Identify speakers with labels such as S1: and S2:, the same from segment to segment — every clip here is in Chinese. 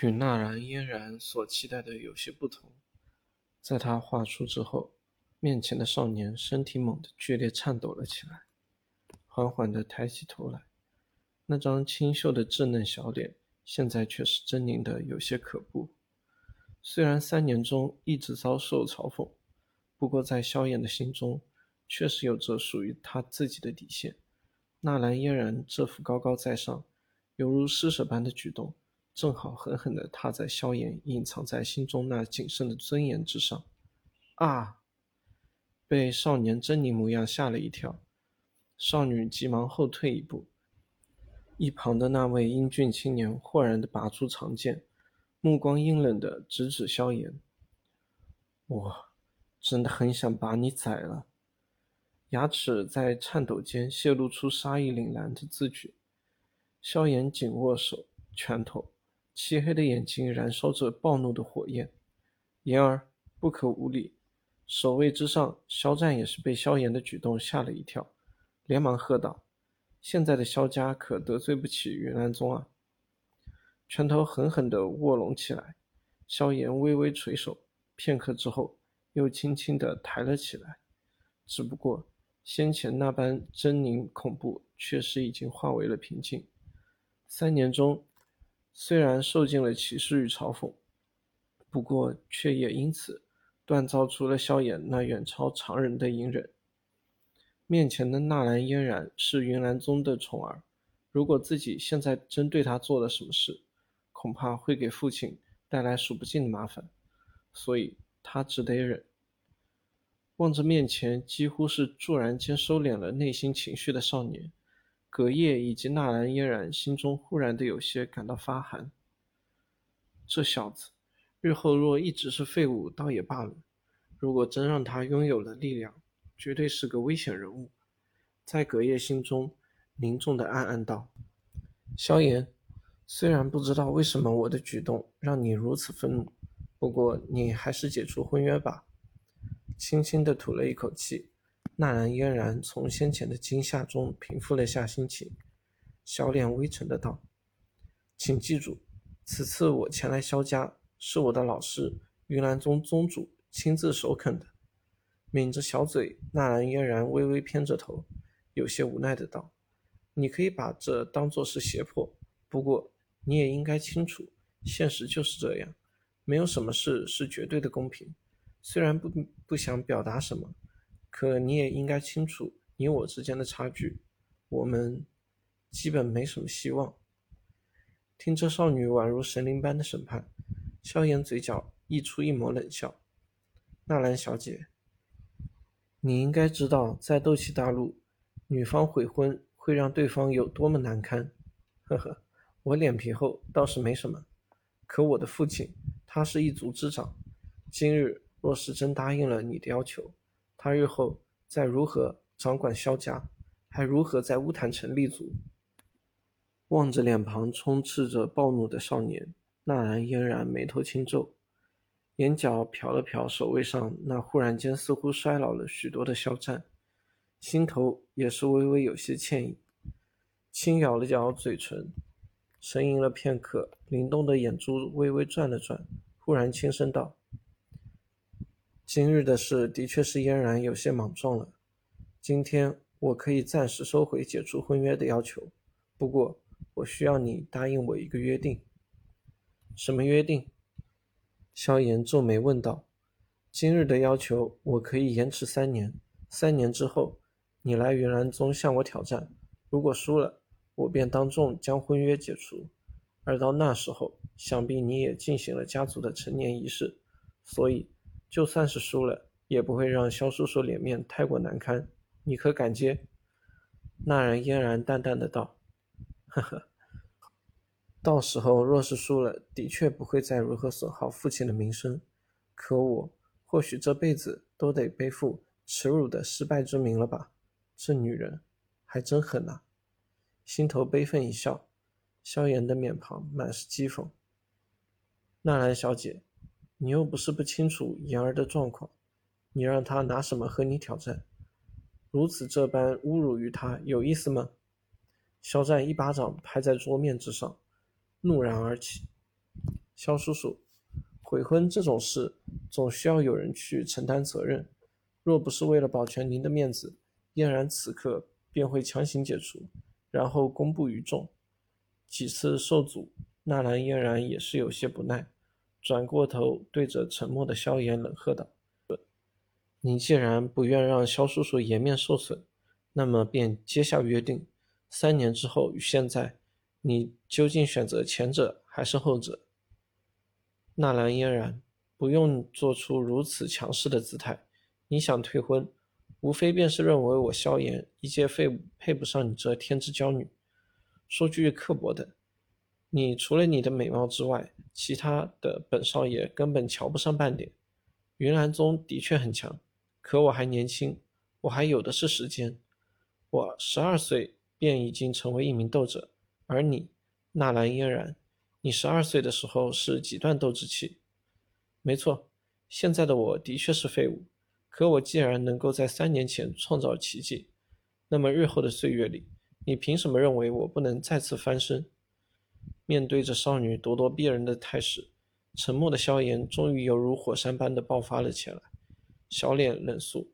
S1: 与纳兰嫣然所期待的有些不同。在他画出之后，面前的少年身体猛地剧烈颤抖了起来，缓缓地抬起头来，那张清秀的稚嫩小脸，现在却是狰狞的有些可怖。虽然三年中一直遭受嘲讽，不过在萧炎的心中，确实有着属于他自己的底线。纳兰嫣然这副高高在上，犹如施舍般的举动。正好狠狠地踏在萧炎隐藏在心中那仅剩的尊严之上，啊！被少年狰狞模样吓了一跳，少女急忙后退一步。一旁的那位英俊青年豁然地拔出长剑，目光阴冷地直指萧炎：“我真的很想把你宰了。”牙齿在颤抖间泄露出杀意凛然的字句。萧炎紧握手拳头。漆黑的眼睛燃烧着暴怒的火焰，言儿不可无礼。守卫之上，肖战也是被萧炎的举动吓了一跳，连忙喝道：“现在的萧家可得罪不起云岚宗啊！”拳头狠狠地握拢起来，萧炎微微垂手，片刻之后又轻轻地抬了起来。只不过先前那般狰狞恐怖，确实已经化为了平静。三年中。虽然受尽了歧视与嘲讽，不过却也因此锻造出了萧炎那远超常人的隐忍。面前的纳兰嫣然是云岚宗的宠儿，如果自己现在真对他做了什么事，恐怕会给父亲带来数不尽的麻烦，所以他只得忍。望着面前几乎是骤然间收敛了内心情绪的少年。隔夜以及纳兰嫣然心中忽然的有些感到发寒。这小子，日后若一直是废物，倒也罢了；如果真让他拥有了力量，绝对是个危险人物。在隔夜心中凝重的暗暗道：“萧炎，虽然不知道为什么我的举动让你如此愤怒，不过你还是解除婚约吧。”轻轻的吐了一口气。纳兰嫣然从先前的惊吓中平复了下心情，小脸微沉的道：“请记住，此次我前来萧家，是我的老师云岚宗宗主亲自首肯的。”抿着小嘴，纳兰嫣然微微偏着头，有些无奈的道：“你可以把这当作是胁迫，不过你也应该清楚，现实就是这样，没有什么事是绝对的公平。虽然不不想表达什么。”可你也应该清楚，你我之间的差距，我们基本没什么希望。听这少女宛如神灵般的审判，萧炎嘴角溢出一抹冷笑：“纳兰小姐，你应该知道，在斗气大陆，女方悔婚会让对方有多么难堪。呵呵，我脸皮厚倒是没什么，可我的父亲他是一族之长，今日若是真答应了你的要求。”他日后再如何掌管萧家，还如何在乌坦城立足？望着脸庞充斥着暴怒的少年，纳兰嫣然眉头轻皱，眼角瞟了瞟守卫上那忽然间似乎衰老了许多的肖战，心头也是微微有些歉意，轻咬了咬嘴唇，沉吟了片刻，灵动的眼珠微微转了转，忽然轻声道。今日的事的确是嫣然有些莽撞了。今天我可以暂时收回解除婚约的要求，不过我需要你答应我一个约定。什么约定？萧炎皱眉问道。今日的要求我可以延迟三年，三年之后你来云岚宗向我挑战，如果输了，我便当众将婚约解除。而到那时候，想必你也进行了家族的成年仪式，所以。就算是输了，也不会让萧叔叔脸面太过难堪，你可敢接？那人嫣然淡淡的道：“呵呵，到时候若是输了，的确不会再如何损耗父亲的名声，可我或许这辈子都得背负耻辱的失败之名了吧？这女人还真狠呐！”心头悲愤一笑，萧炎的面庞满是讥讽：“纳兰小姐。”你又不是不清楚言儿的状况，你让他拿什么和你挑战？如此这般侮辱于他，有意思吗？肖战一巴掌拍在桌面之上，怒然而起。肖叔叔，悔婚这种事总需要有人去承担责任。若不是为了保全您的面子，嫣然此刻便会强行解除，然后公布于众。几次受阻，纳兰嫣然也是有些不耐，转过头对着沉默的萧炎冷喝道：“你既然不愿让萧叔叔颜面受损，那么便接下约定。三年之后与现在，你究竟选择前者还是后者？”纳兰嫣然不用做出如此强势的姿态。你想退婚，无非便是认为我萧炎一介废物，配不上你这天之娇女。说句刻薄的，你除了你的美貌之外，其他的本少爷根本瞧不上半点。云岚宗的确很强，可我还年轻，我还有的是时间。我十二岁便已经成为一名斗者，而你，纳兰嫣然，你十二岁的时候是几段斗之气？没错，现在的我的确是废物。可我既然能够在三年前创造奇迹，那么日后的岁月里，你凭什么认为我不能再次翻身？面对着少女咄咄逼人的态势，沉默的萧炎终于犹如火山般的爆发了起来，小脸冷肃，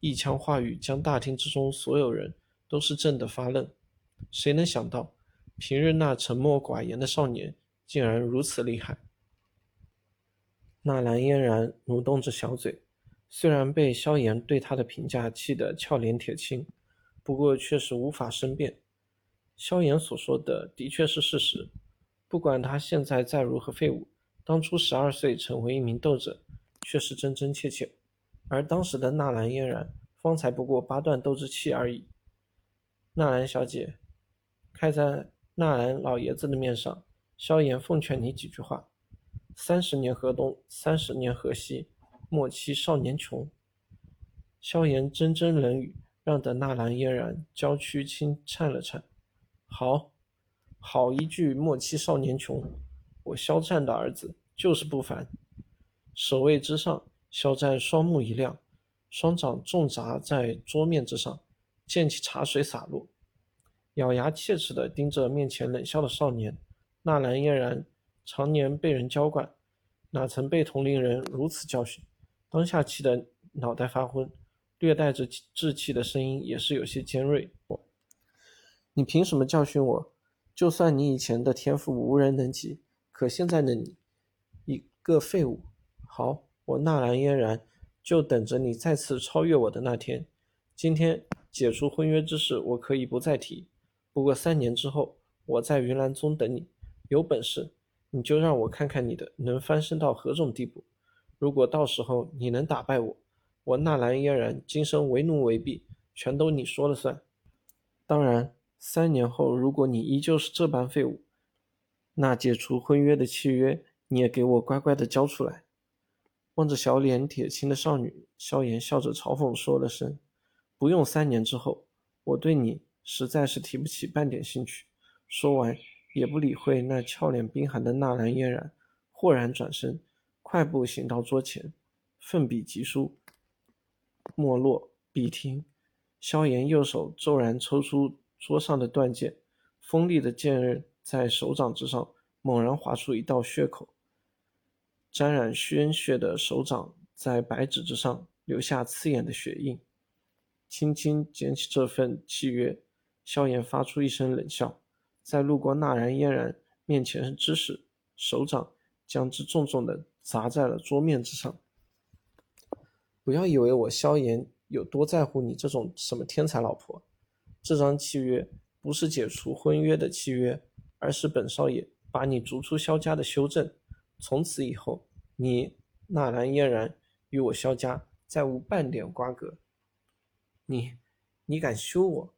S1: 一腔话语将大厅之中所有人都是震得发愣。谁能想到，平日那沉默寡言的少年竟然如此厉害？纳兰嫣然蠕动着小嘴。虽然被萧炎对他的评价气得俏脸铁青，不过却是无法申辩。萧炎所说的的确是事实，不管他现在再如何废物，当初十二岁成为一名斗者却是真真切切，而当时的纳兰嫣然方才不过八段斗之气而已。纳兰小姐，看在纳兰老爷子的面上，萧炎奉劝你几句话：三十年河东，三十年河西。莫欺少年穷。萧炎铮铮冷语，让得纳兰嫣然娇躯轻颤了颤。好，好一句莫欺少年穷，我肖战的儿子就是不凡。守卫之上，肖战双目一亮，双掌重砸在桌面之上，溅起茶水洒落，咬牙切齿地盯着面前冷笑的少年。纳兰嫣然常年被人娇惯，哪曾被同龄人如此教训？当下气得脑袋发昏，略带着稚气的声音也是有些尖锐。你凭什么教训我？就算你以前的天赋无人能及，可现在的你，一个废物。好，我纳兰嫣然就等着你再次超越我的那天。今天解除婚约之事，我可以不再提。不过三年之后，我在云岚宗等你。有本事，你就让我看看你的能翻身到何种地步。如果到时候你能打败我，我纳兰嫣然今生为奴为婢，全都你说了算。当然，三年后如果你依旧是这般废物，那解除婚约的契约你也给我乖乖的交出来。望着小脸铁青的少女，萧炎笑着嘲讽说了声：“不用三年之后，我对你实在是提不起半点兴趣。”说完，也不理会那俏脸冰寒的纳兰嫣然，豁然转身。快步行到桌前，奋笔疾书。没落，笔停。萧炎右手骤然抽出桌上的断剑，锋利的剑刃在手掌之上猛然划出一道血口。沾染鲜血的手掌在白纸之上留下刺眼的血印。轻轻捡起这份契约，萧炎发出一声冷笑，在路过纳兰嫣然面前之时，手掌将之重重的。砸在了桌面之上。不要以为我萧炎有多在乎你这种什么天才老婆。这张契约不是解除婚约的契约，而是本少爷把你逐出萧家的修正。从此以后，你纳兰嫣然与我萧家再无半点瓜葛。你，你敢休我？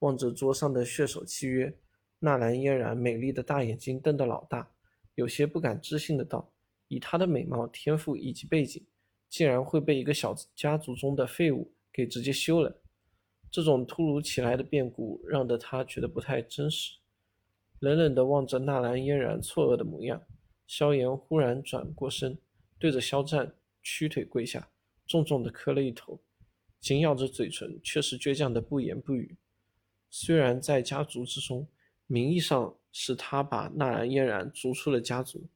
S1: 望着桌上的血手契约，纳兰嫣然美丽的大眼睛瞪得老大，有些不敢置信的道。以她的美貌、天赋以及背景，竟然会被一个小家族中的废物给直接休了。这种突如其来的变故，让得他觉得不太真实。冷冷地望着纳兰嫣然错愕的模样，萧炎忽然转过身，对着肖战屈腿跪下，重重地磕了一头，紧咬着嘴唇，却是倔强的不言不语。虽然在家族之中，名义上是他把纳兰嫣然逐出了家族。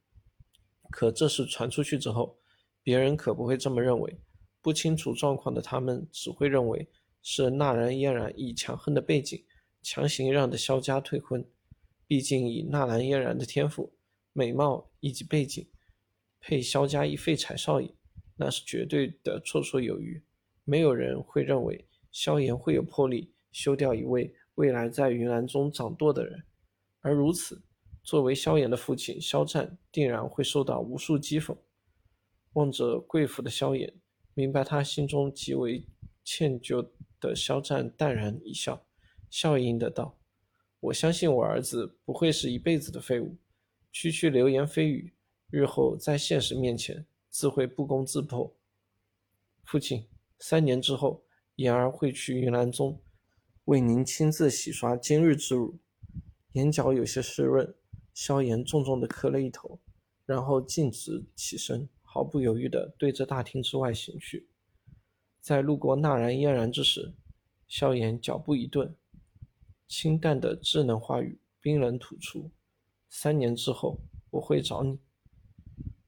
S1: 可这事传出去之后，别人可不会这么认为。不清楚状况的他们只会认为是纳兰嫣然以强横的背景强行让的萧家退婚。毕竟以纳兰嫣然的天赋、美貌以及背景，配萧家一废柴少爷，那是绝对的绰绰有余。没有人会认为萧炎会有魄力休掉一位未来在云岚宗掌舵的人。而如此，作为萧炎的父亲，萧战定然会受到无数讥讽。望着贵府的萧炎。明白他心中极为歉疚的肖战淡然一笑，笑盈的道：“我相信我儿子不会是一辈子的废物，区区流言蜚语，日后在现实面前自会不攻自破。”父亲，三年之后，言儿会去云岚宗，为您亲自洗刷今日之辱。眼角有些湿润，萧炎重重的磕了一头，然后径直起身。毫不犹豫的对着大厅之外行去，在路过纳兰嫣然之时，萧炎脚步一顿，清淡的稚嫩话语冰冷吐出：“三年之后，我会找你。”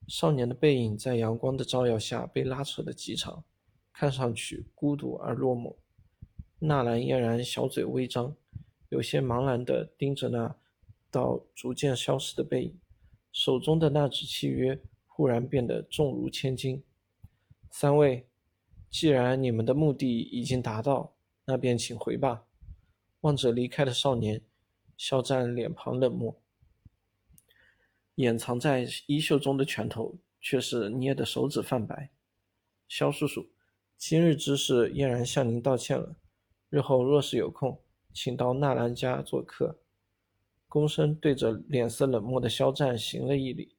S1: 少年的背影在阳光的照耀下被拉扯得极长，看上去孤独而落寞。纳兰嫣然小嘴微张，有些茫然地盯着那道逐渐消失的背影，手中的那纸契约。忽然变得重如千斤。三位，既然你们的目的已经达到，那便请回吧。望着离开的少年，肖战脸庞冷漠，掩藏在衣袖中的拳头却是捏得手指泛白。肖叔叔，今日之事嫣然向您道歉了。日后若是有空，请到纳兰家做客。躬身对着脸色冷漠的肖战行了一礼。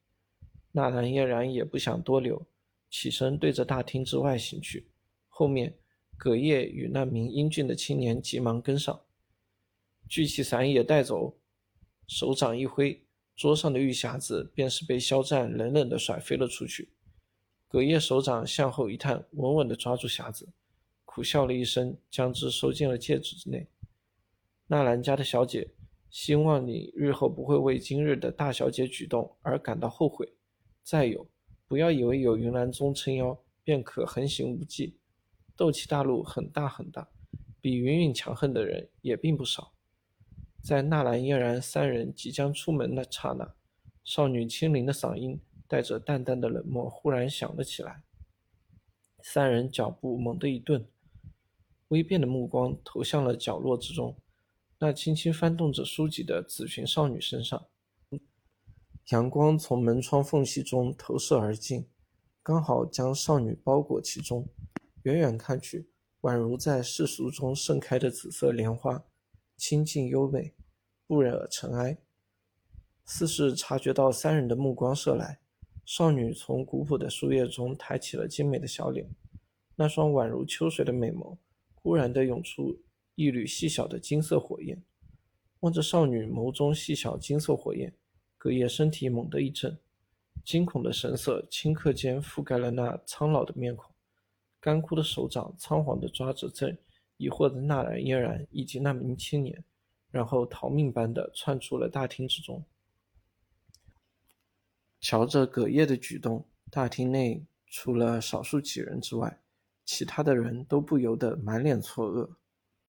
S1: 纳兰嫣然也不想多留，起身对着大厅之外行去。后面，葛叶与那名英俊的青年急忙跟上，聚气伞也带走。手掌一挥，桌上的玉匣子便是被肖战冷冷的甩飞了出去。葛叶手掌向后一探，稳稳地抓住匣子，苦笑了一声，将之收进了戒指之内。纳兰家的小姐，希望你日后不会为今日的大小姐举动而感到后悔。再有，不要以为有云岚宗撑腰便可横行无忌。斗气大陆很大很大，比云云强横的人也并不少。在纳兰嫣然三人即将出门那刹那，少女清灵的嗓音带着淡淡的冷漠忽然响了起来。三人脚步猛地一顿，微变的目光投向了角落之中，那轻轻翻动着书籍的紫裙少女身上。阳光从门窗缝隙中投射而进，刚好将少女包裹其中。远远看去，宛如在世俗中盛开的紫色莲花，清静优美，不惹尘埃。似是察觉到三人的目光射来，少女从古朴的树叶中抬起了精美的小脸，那双宛如秋水的美眸，忽然的涌出一缕细小的金色火焰。望着少女眸中细小金色火焰。葛叶身体猛地一震，惊恐的神色顷刻间覆盖了那苍老的面孔，干枯的手掌仓皇地抓着正疑惑的纳兰嫣然以及那名青年，然后逃命般地窜出了大厅之中。瞧着葛叶的举动，大厅内除了少数几人之外，其他的人都不由得满脸错愕。